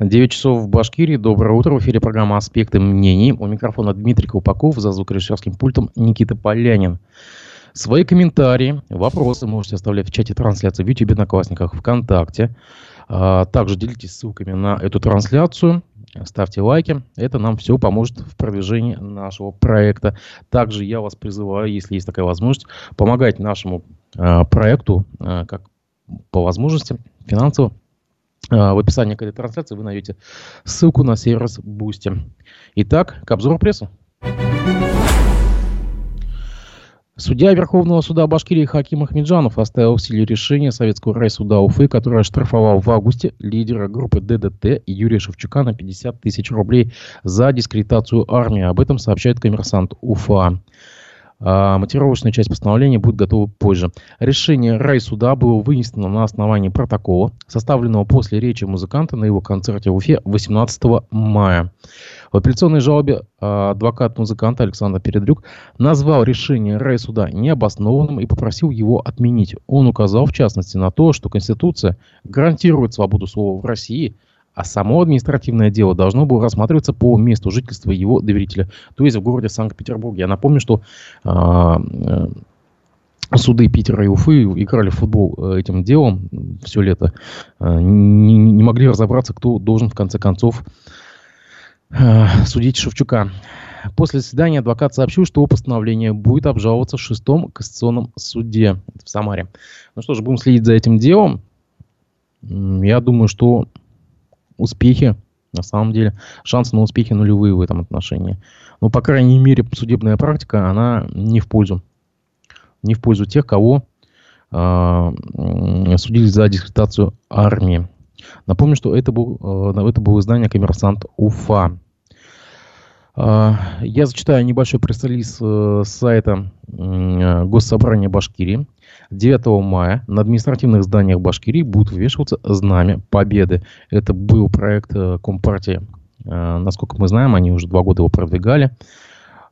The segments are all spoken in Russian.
9 часов в Башкирии. Доброе утро. В эфире программа «Аспекты мнений». У микрофона Дмитрий Колпаков, за звукорежиссерским пультом Никита Полянин. Свои комментарии, вопросы можете оставлять в чате трансляции в YouTube, Одноклассниках, ВКонтакте. А, также делитесь ссылками на эту трансляцию. Ставьте лайки. Это нам все поможет в продвижении нашего проекта. Также я вас призываю, если есть такая возможность, помогать нашему э, проекту, э, как по возможности, финансово, а, в описании к этой трансляции вы найдете ссылку на сервис Boosty. Итак, к обзору прессы. Судья Верховного суда Башкирии Хаким Ахмеджанов оставил в силе решение Советского райсуда Уфы, который оштрафовал в августе лидера группы ДДТ Юрия Шевчука на 50 тысяч рублей за дискредитацию армии. Об этом сообщает коммерсант Уфа. А, мотивировочная часть постановления будет готова позже. Решение райсуда было вынесено на основании протокола, составленного после речи музыканта на его концерте в Уфе 18 мая. В апелляционной жалобе а, адвокат музыканта Александр Передрюк назвал решение райсуда необоснованным и попросил его отменить. Он указал в частности на то, что Конституция гарантирует свободу слова в России – а само административное дело должно было рассматриваться по месту жительства его доверителя, то есть в городе Санкт-Петербурге. Я напомню, что а, э, суды Питера и Уфы играли в футбол э, этим делом все лето, э, не, не могли разобраться, кто должен в конце концов судить Шевчука. После заседания адвокат сообщил, что постановление будет обжаловаться в шестом кассационном суде в Самаре. Ну что ж, будем следить за этим делом. Я думаю, что успехи, на самом деле, шансы на успехи нулевые в этом отношении. Но, по крайней мере, судебная практика, она не в пользу. Не в пользу тех, кого э, судили за дискредитацию армии. Напомню, что это, был, э, это было издание «Коммерсант Уфа». А, я зачитаю небольшой пресс-релиз э, с сайта Госсобрания Башкирии. 9 мая на административных зданиях Башкирии будут вывешиваться знамя Победы. Это был проект э, Компартии. Э, насколько мы знаем, они уже два года его продвигали.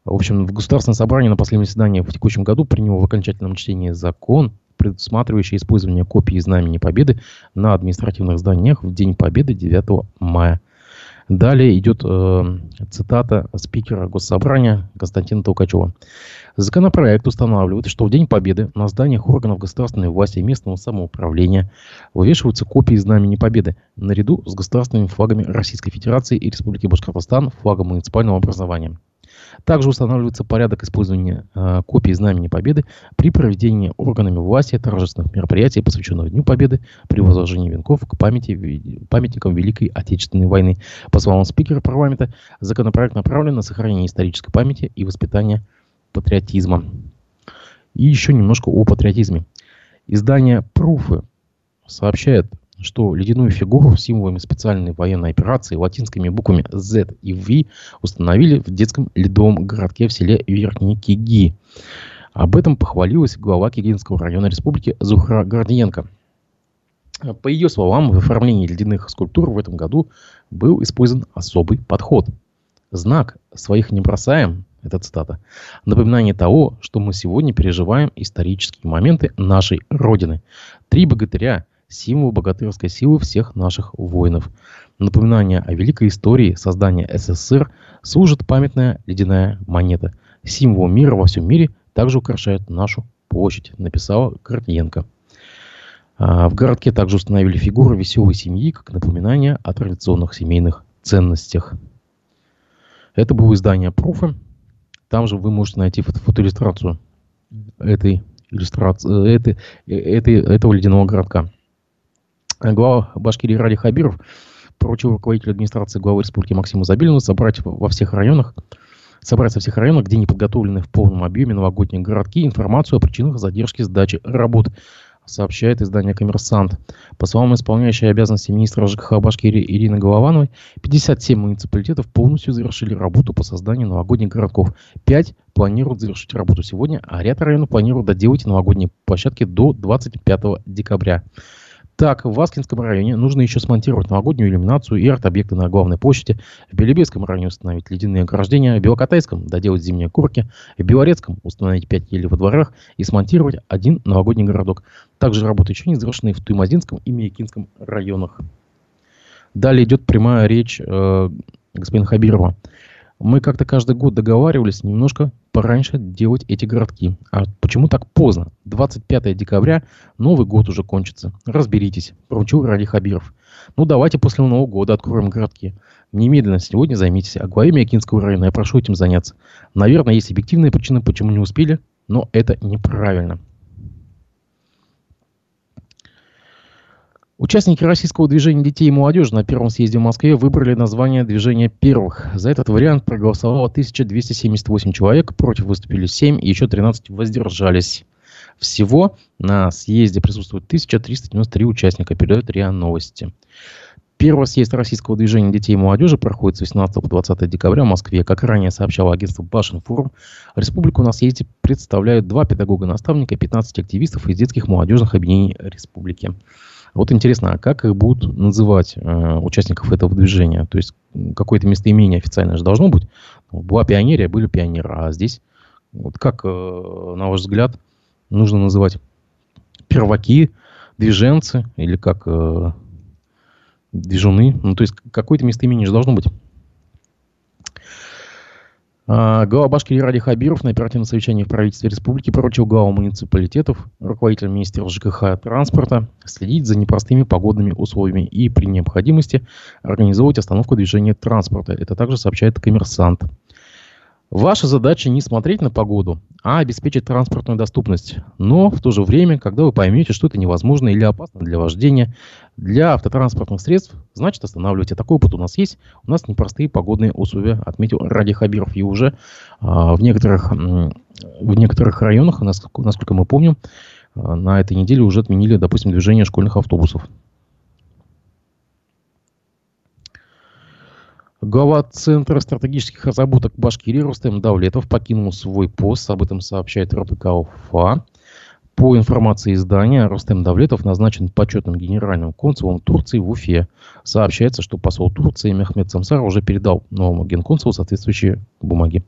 В общем, в Государственном собрании на последнем заседании в текущем году принял в окончательном чтении закон, предусматривающий использование копий знамени Победы на административных зданиях в День Победы 9 мая. Далее идет э, цитата спикера Госсобрания Константина Толкачева. Законопроект устанавливает, что в День Победы на зданиях органов государственной власти и местного самоуправления вывешиваются копии Знамени Победы наряду с государственными флагами Российской Федерации и Республики Башкортостан, флагом муниципального образования. Также устанавливается порядок использования э, копий Знамени Победы при проведении органами власти торжественных мероприятий, посвященных Дню Победы, при возложении венков к памяти, памятникам Великой Отечественной войны. По словам спикера парламента, законопроект направлен на сохранение исторической памяти и воспитание патриотизма. И еще немножко о патриотизме. Издание «Пруфы» сообщает, что ледяную фигуру с символами специальной военной операции латинскими буквами Z и V установили в детском ледовом городке в селе Верхний Киги. Об этом похвалилась глава Кигинского района республики Зухра Гордиенко. По ее словам, в оформлении ледяных скульптур в этом году был использован особый подход. Знак «Своих не бросаем» – это цитата. Напоминание того, что мы сегодня переживаем исторические моменты нашей Родины. Три богатыря – символ богатырской силы всех наших воинов. Напоминание о великой истории создания СССР служит памятная ледяная монета. Символ мира во всем мире также украшает нашу площадь, написала Гордиенко. А, в городке также установили фигуру веселой семьи, как напоминание о традиционных семейных ценностях. Это было издание Пруфа. Там же вы можете найти фото фотоиллюстрацию этой иллюстрации, этой, этой, этого ледяного городка. Глава Башкирии Ради Хабиров поручил руководителю администрации главы республики Максиму Забелину собрать во всех районах собрать со всех районов, где не подготовлены в полном объеме новогодние городки, информацию о причинах задержки сдачи работ, сообщает издание «Коммерсант». По словам исполняющей обязанности министра ЖКХ Башкирии Ирины Головановой, 57 муниципалитетов полностью завершили работу по созданию новогодних городков. 5 планируют завершить работу сегодня, а ряд районов планируют доделать новогодние площадки до 25 декабря. Так, в Васкинском районе нужно еще смонтировать новогоднюю иллюминацию и арт-объекты на главной площади. В Белебейском районе установить ледяные ограждения. В Белокатайском доделать зимние курки. В Белорецком установить 5 елей во дворах и смонтировать один новогодний городок. Также работы еще не завершены в Туймазинском и Миякинском районах. Далее идет прямая речь э, господина Хабирова. Мы как-то каждый год договаривались немножко пораньше делать эти городки. А почему так поздно? 25 декабря, Новый год уже кончится. Разберитесь, поручил Ради Хабиров. Ну, давайте после Нового года откроем городки. Немедленно сегодня займитесь. А главе Миякинского района я прошу этим заняться. Наверное, есть объективные причины, почему не успели, но это неправильно. Участники российского движения детей и молодежи на первом съезде в Москве выбрали название движения первых. За этот вариант проголосовало 1278 человек, против выступили 7 и еще 13 воздержались. Всего на съезде присутствует 1393 участника, передает РИА Новости. Первый съезд российского движения детей и молодежи проходит с 18 по 20 декабря в Москве. Как ранее сообщало агентство Башинформ, республику на съезде представляют два педагога-наставника и 15 активистов из детских молодежных объединений республики. Вот интересно, а как их будут называть э, участников этого движения? То есть какое-то местоимение официальное же должно быть. Была пионерия, были пионеры. А здесь, вот как, э, на ваш взгляд, нужно называть перваки, движенцы или как э, движуны? Ну, то есть какое-то местоимение же должно быть. А, глава Башкирии Ради Хабиров на оперативном совещании в правительстве республики поручил главам муниципалитетов, руководителям министерства ЖКХ транспорта следить за непростыми погодными условиями и при необходимости организовывать остановку движения транспорта. Это также сообщает коммерсант. Ваша задача не смотреть на погоду, а обеспечить транспортную доступность. Но в то же время, когда вы поймете, что это невозможно или опасно для вождения, для автотранспортных средств, значит останавливайте. Такой опыт у нас есть. У нас непростые погодные условия, отметил Ради Хабиров. И уже а, в, некоторых, в некоторых районах, насколько, насколько мы помним, а, на этой неделе уже отменили, допустим, движение школьных автобусов. Глава Центра стратегических разработок Башкирии Рустем Давлетов покинул свой пост. Об этом сообщает РБК УФА. По информации издания, Рустем Давлетов назначен почетным генеральным консулом Турции в Уфе. Сообщается, что посол Турции Мехмед Самсар уже передал новому генконсулу соответствующие бумаги.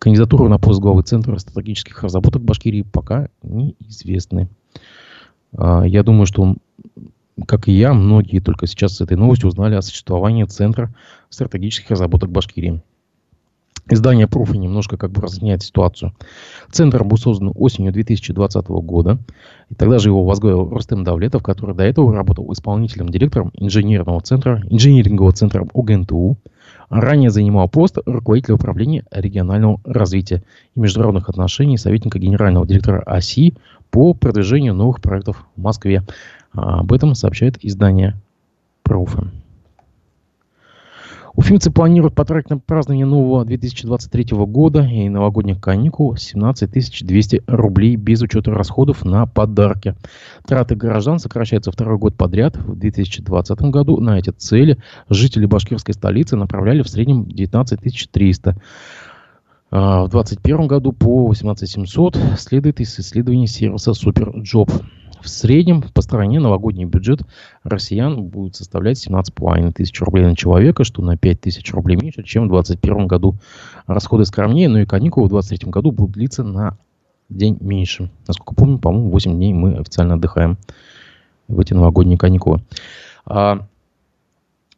Кандидатуру на пост главы Центра стратегических разработок Башкирии пока неизвестны. А, я думаю, что как и я, многие только сейчас с этой новостью узнали о существовании Центра стратегических разработок Башкирии. Издание Пруфа немножко как бы разъясняет ситуацию. Центр был создан осенью 2020 года. И тогда же его возглавил Рустем Давлетов, который до этого работал исполнительным директором инженерного центра, инжинирингового центра УГНТУ. Ранее занимал пост руководителя управления регионального развития и международных отношений советника генерального директора ОСИ по продвижению новых проектов в Москве. А об этом сообщает издание Профи. Уфимцы планируют потратить на празднование нового 2023 года и новогодних каникул 17 200 рублей без учета расходов на подарки. Траты горожан сокращаются второй год подряд. В 2020 году на эти цели жители башкирской столицы направляли в среднем 19 300. А в 2021 году по 18 700 следует из исследований сервиса SuperJob. В среднем по стране новогодний бюджет россиян будет составлять 17,5 тысяч рублей на человека, что на 5 тысяч рублей меньше, чем в 2021 году. Расходы скромнее, но и каникулы в 2023 году будут длиться на день меньше. Насколько помню, по-моему, 8 дней мы официально отдыхаем в эти новогодние каникулы. А,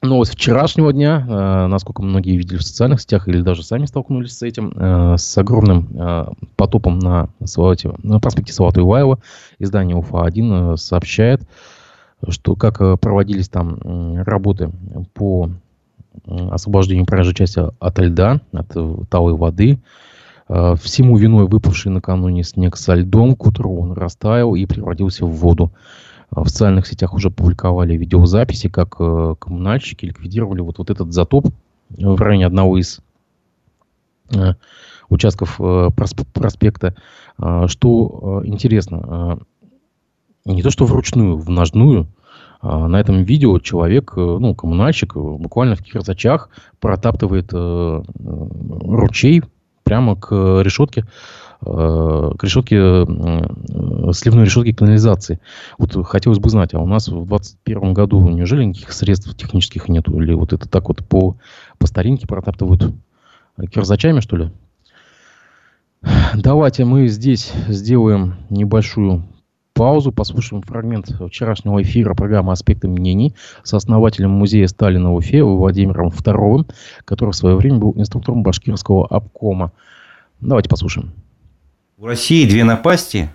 Новость вчерашнего дня, э, насколько многие видели в социальных сетях или даже сами столкнулись с этим, э, с огромным э, потопом на, Салате, на проспекте Салата Иваева, издание УФА-1 э, сообщает, что как э, проводились там работы по освобождению проезжей части от льда, от э, талой воды. Всему виной выпавший накануне снег со льдом, к утру он растаял и превратился в воду. В социальных сетях уже публиковали видеозаписи, как э, коммунальщики ликвидировали вот, вот этот затоп в районе одного из э, участков э, проспекта. Что интересно, не то что вручную, в ножную, на этом видео человек, ну, коммунальщик, буквально в кирзачах протаптывает ручей прямо к решетке Э, к решетке, э, сливной решетки канализации. Вот хотелось бы знать, а у нас в 2021 году неужели никаких средств технических нету? Или вот это так вот по, по старинке протаптывают кирзачами, что ли? Давайте мы здесь сделаем небольшую паузу, послушаем фрагмент вчерашнего эфира программы «Аспекты мнений» с основателем музея Сталина в Уфе Владимиром II, который в свое время был инструктором башкирского обкома. Давайте послушаем. В России две напасти.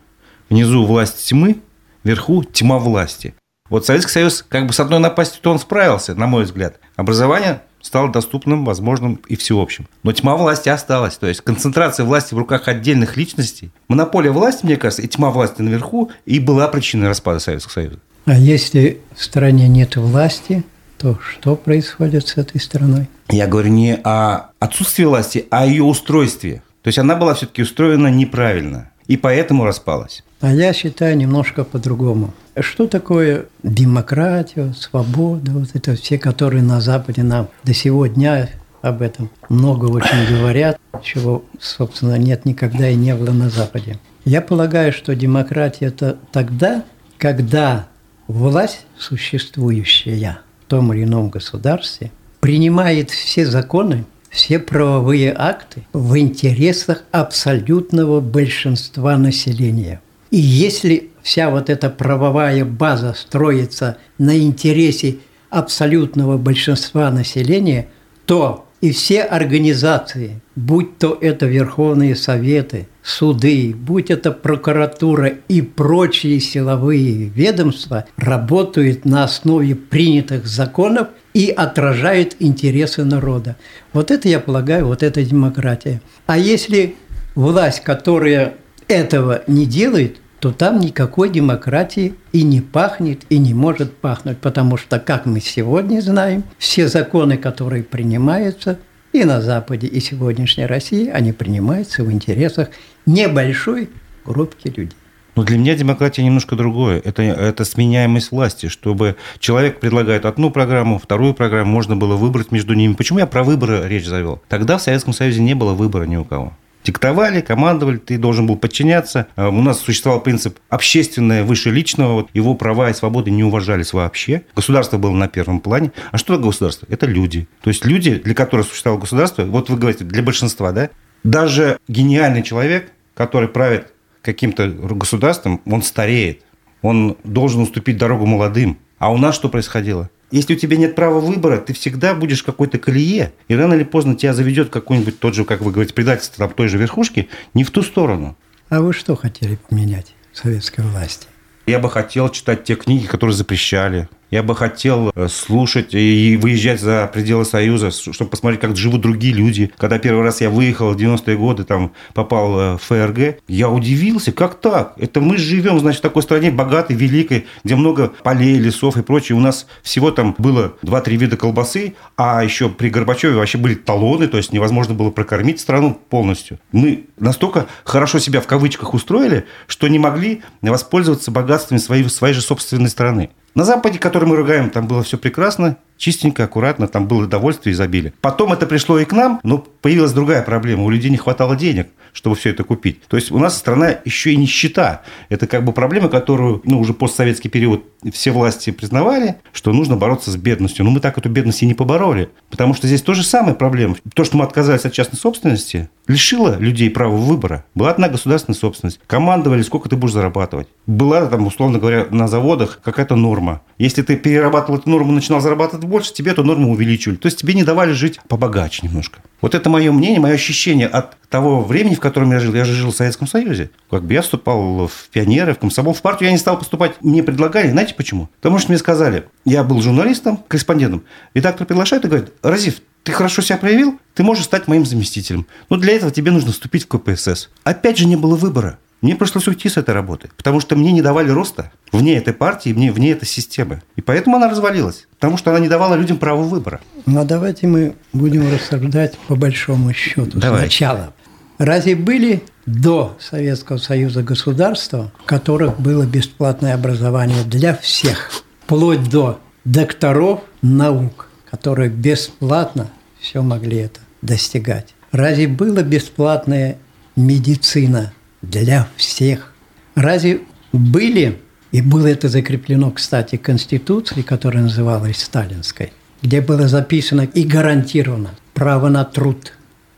Внизу власть тьмы, вверху тьма власти. Вот Советский Союз как бы с одной напастью-то он справился, на мой взгляд. Образование стало доступным, возможным и всеобщим. Но тьма власти осталась. То есть концентрация власти в руках отдельных личностей. Монополия власти, мне кажется, и тьма власти наверху и была причиной распада Советского Союза. А если в стране нет власти, то что происходит с этой страной? Я говорю не о отсутствии власти, а о ее устройстве. То есть она была все-таки устроена неправильно. И поэтому распалась. А я считаю немножко по-другому. Что такое демократия, свобода, вот это все, которые на Западе нам до сегодня об этом много очень говорят, чего, собственно, нет никогда и не было на Западе. Я полагаю, что демократия – это тогда, когда власть, существующая в том или ином государстве, принимает все законы, все правовые акты в интересах абсолютного большинства населения. И если вся вот эта правовая база строится на интересе абсолютного большинства населения, то и все организации, будь то это Верховные Советы, суды, будь это прокуратура и прочие силовые ведомства, работают на основе принятых законов и отражают интересы народа. Вот это, я полагаю, вот это демократия. А если власть, которая этого не делает, то там никакой демократии и не пахнет, и не может пахнуть, потому что, как мы сегодня знаем, все законы, которые принимаются и на Западе, и сегодняшней России, они принимаются в интересах небольшой группки людей. Но для меня демократия немножко другое. Это, это сменяемость власти, чтобы человек предлагает одну программу, вторую программу, можно было выбрать между ними. Почему я про выборы речь завел? Тогда в Советском Союзе не было выбора ни у кого диктовали, командовали, ты должен был подчиняться. А у нас существовал принцип общественное выше личного, вот его права и свободы не уважались вообще. Государство было на первом плане. А что такое государство? Это люди. То есть люди, для которых существовало государство, вот вы говорите, для большинства, да, даже гениальный человек, который правит каким-то государством, он стареет. Он должен уступить дорогу молодым. А у нас что происходило? Если у тебя нет права выбора, ты всегда будешь в какой-то колее, и рано или поздно тебя заведет какой-нибудь тот же, как вы говорите, предательство там, той же верхушки, не в ту сторону. А вы что хотели поменять в советской власти? Я бы хотел читать те книги, которые запрещали. Я бы хотел э, слушать и выезжать за пределы Союза, чтобы посмотреть, как живут другие люди. Когда первый раз я выехал в 90-е годы, там попал э, в ФРГ, я удивился, как так? Это мы живем, значит, в такой стране богатой, великой, где много полей, лесов и прочее. У нас всего там было 2-3 вида колбасы, а еще при Горбачеве вообще были талоны, то есть невозможно было прокормить страну полностью. Мы настолько хорошо себя в кавычках устроили, что не могли воспользоваться богатствами своей, своей же собственной страны. На Западе, который мы ругаем, там было все прекрасно, чистенько, аккуратно, там было довольство и изобилие. Потом это пришло и к нам, но появилась другая проблема. У людей не хватало денег, чтобы все это купить. То есть у нас страна еще и нищета. Это как бы проблема, которую ну, уже постсоветский период все власти признавали, что нужно бороться с бедностью. Но мы так эту бедность и не побороли. Потому что здесь то же самое проблема. То, что мы отказались от частной собственности, лишило людей права выбора. Была одна государственная собственность. Командовали, сколько ты будешь зарабатывать. Была там, условно говоря, на заводах какая-то норма. Если ты перерабатывал эту норму, начинал зарабатывать больше, тебе эту норму увеличивали. То есть тебе не давали жить побогаче немножко. Вот это мое мнение, мое ощущение от того времени, в котором я жил. Я же жил в Советском Союзе. Как бы я вступал в пионеры, в комсомол, в партию. Я не стал поступать. Мне предлагали. Знаете почему? Потому что мне сказали, я был журналистом, корреспондентом. Редактор приглашает и говорит, Разив, ты хорошо себя проявил, ты можешь стать моим заместителем. Но для этого тебе нужно вступить в КПСС. Опять же не было выбора. Мне пришлось уйти с этой работы, потому что мне не давали роста вне этой партии, вне, вне этой системы. И поэтому она развалилась, потому что она не давала людям права выбора. Ну, а давайте мы будем рассуждать по большому счету Давай. сначала. Разве были до Советского Союза государства, в которых было бесплатное образование для всех, вплоть до докторов наук, которые бесплатно все могли это достигать? Разве была бесплатная медицина для всех. Разве были, и было это закреплено, кстати, Конституцией, которая называлась Сталинской, где было записано и гарантировано право на труд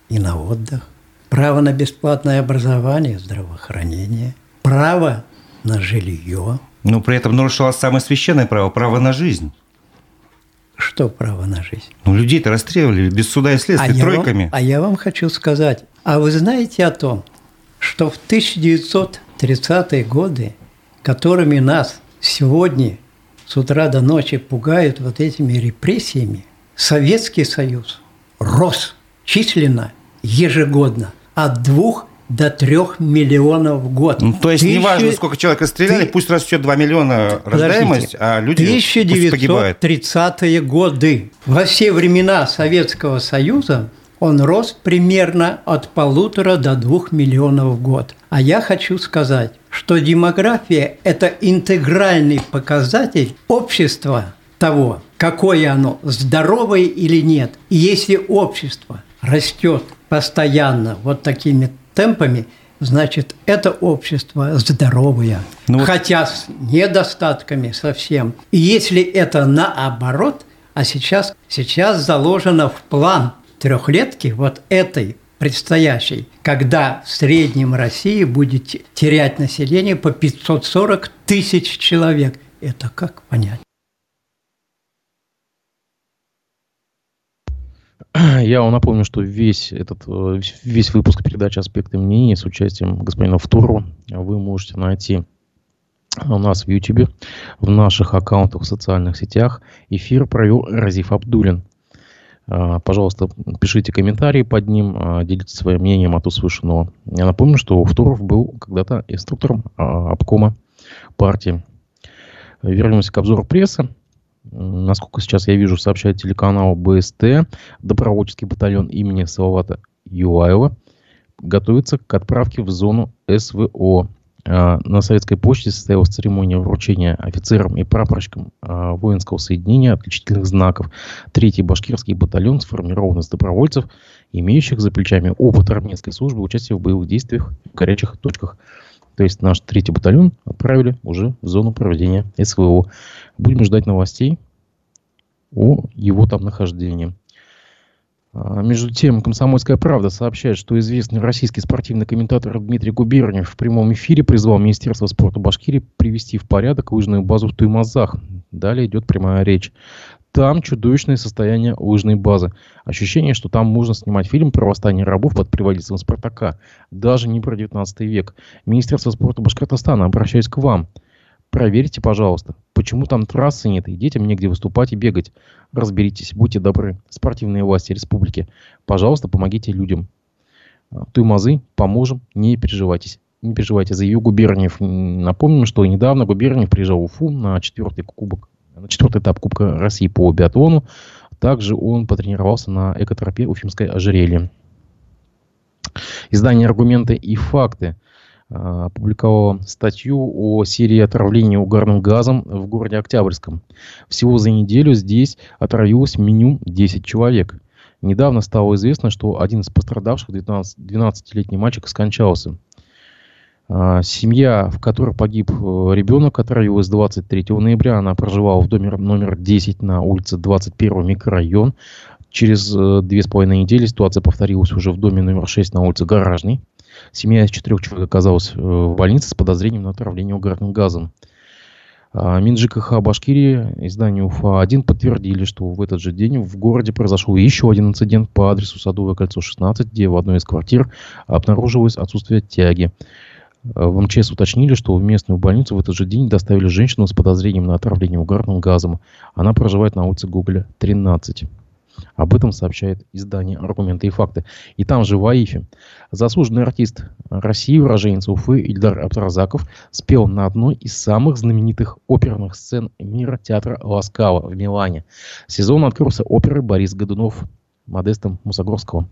и на отдых, право на бесплатное образование, здравоохранение, право на жилье. Но при этом нарушалось самое священное право – право на жизнь. Что право на жизнь? Ну, людей-то расстреливали без суда и следствия, а тройками. Я вам, а я вам хочу сказать, а вы знаете о том, что в 1930-е годы, которыми нас сегодня с утра до ночи пугают вот этими репрессиями, Советский Союз рос численно ежегодно от двух до трех миллионов в год. Ну, то есть Тысяча... неважно, сколько человек расстреляли, Ты... пусть растет 2 миллиона рождаемость, а люди 1930-е годы. Во все времена Советского Союза он рос примерно от полутора до двух миллионов в год. А я хочу сказать, что демография – это интегральный показатель общества того, какое оно, здоровое или нет. И если общество растет постоянно вот такими темпами, значит, это общество здоровое, ну, хотя с недостатками совсем. И если это наоборот, а сейчас, сейчас заложено в план трехлетки вот этой предстоящей, когда в среднем России будет терять население по 540 тысяч человек. Это как понять? Я вам напомню, что весь этот э, весь выпуск передачи «Аспекты мнений» с участием господина Втурова вы можете найти у нас в YouTube, в наших аккаунтах в социальных сетях. Эфир провел Разиф Абдулин. А, пожалуйста, пишите комментарии под ним, а, делитесь своим мнением от услышанного. Я напомню, что Втуров был когда-то инструктором а, обкома партии. Вернемся к обзору прессы. Насколько сейчас я вижу, сообщает телеканал БСТ, добровольческий батальон имени Салавата Юаева готовится к отправке в зону СВО. А, на советской почте состоялась церемония вручения офицерам и прапорщикам а, воинского соединения отличительных знаков. Третий башкирский батальон сформирован из добровольцев, имеющих за плечами опыт армейской службы, участия в боевых действиях в горячих точках. То есть наш третий батальон отправили уже в зону проведения СВО. Будем ждать новостей о его там нахождении. А, между тем, «Комсомольская правда» сообщает, что известный российский спортивный комментатор Дмитрий Губерниев в прямом эфире призвал Министерство спорта Башкирии привести в порядок лыжную базу в Туймазах. Далее идет прямая речь. Там чудовищное состояние лыжной базы. Ощущение, что там можно снимать фильм про восстание рабов под предводительством Спартака. Даже не про 19 век. Министерство спорта Башкортостана, обращаюсь к вам – Проверьте, пожалуйста, почему там трассы нет и детям негде выступать и бегать. Разберитесь, будьте добры. Спортивные власти республики, пожалуйста, помогите людям. А, Туймазы, поможем, не переживайтесь. Не переживайте, заявил Губерниев. Напомним, что недавно Губерниев приезжал в Уфу на четвертый кубок на четвертый этап Кубка России по биатлону. Также он потренировался на экотропе Уфимской ожерелье. Издание «Аргументы и факты» опубликовала статью о серии отравлений угарным газом в городе Октябрьском. Всего за неделю здесь отравилось минимум 10 человек. Недавно стало известно, что один из пострадавших, 12-летний мальчик, скончался. А, семья, в которой погиб э, ребенок, отравилась 23 ноября. Она проживала в доме номер 10 на улице 21 микрорайон. Через э, две с половиной недели ситуация повторилась уже в доме номер 6 на улице Гаражный. Семья из четырех человек оказалась э, в больнице с подозрением на отравление угарным газом. А, МинЖКХ Башкирии, издание УФА-1 подтвердили, что в этот же день в городе произошел еще один инцидент по адресу Садовое кольцо 16, где в одной из квартир обнаружилось отсутствие тяги. А, в МЧС уточнили, что в местную больницу в этот же день доставили женщину с подозрением на отравление угарным газом. Она проживает на улице Гоголя, 13. Об этом сообщает издание «Аргументы и факты». И там же в Аифе заслуженный артист России, уроженец Уфы Ильдар Абдразаков спел на одной из самых знаменитых оперных сцен мира театра Ласкава в Милане. Сезон открылся оперы Борис Годунов Модестом Мусогорского.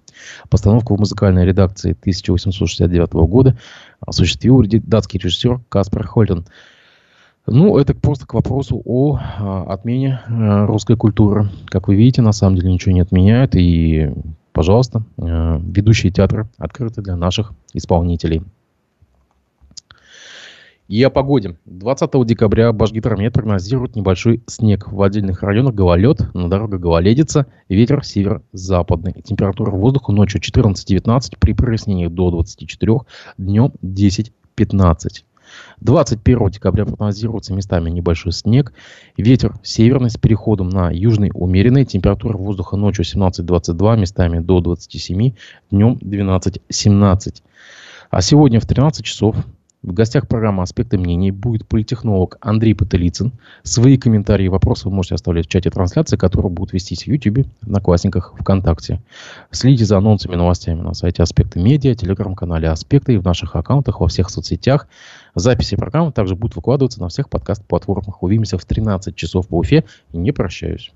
Постановку в музыкальной редакции 1869 года осуществил датский режиссер Каспар Хольден – ну, это просто к вопросу о а, отмене а, русской культуры. Как вы видите, на самом деле ничего не отменяет. И, пожалуйста, а, ведущие театры открыты для наших исполнителей. И о погоде. 20 декабря Башгидромет прогнозирует небольшой снег. В отдельных районах гололед, на дорогах гололедица, ветер северо-западный. Температура воздуха ночью 14-19, при прояснениях до 24, днем 10-15. 21 декабря прогнозируется местами небольшой снег. Ветер северный с переходом на южный умеренный. Температура воздуха ночью 17-22, местами до 27, днем 12-17. А сегодня в 13 часов в гостях программы «Аспекты мнений» будет политехнолог Андрей Патылицын. Свои комментарии и вопросы вы можете оставлять в чате трансляции, которые будут вестись в YouTube, на Классниках, ВКонтакте. Следите за анонсами и новостями на сайте «Аспекты медиа», телеграм-канале «Аспекты» и в наших аккаунтах во всех соцсетях. Записи программы также будут выкладываться на всех подкаст-платформах. Увидимся в 13 часов по Уфе. Не прощаюсь.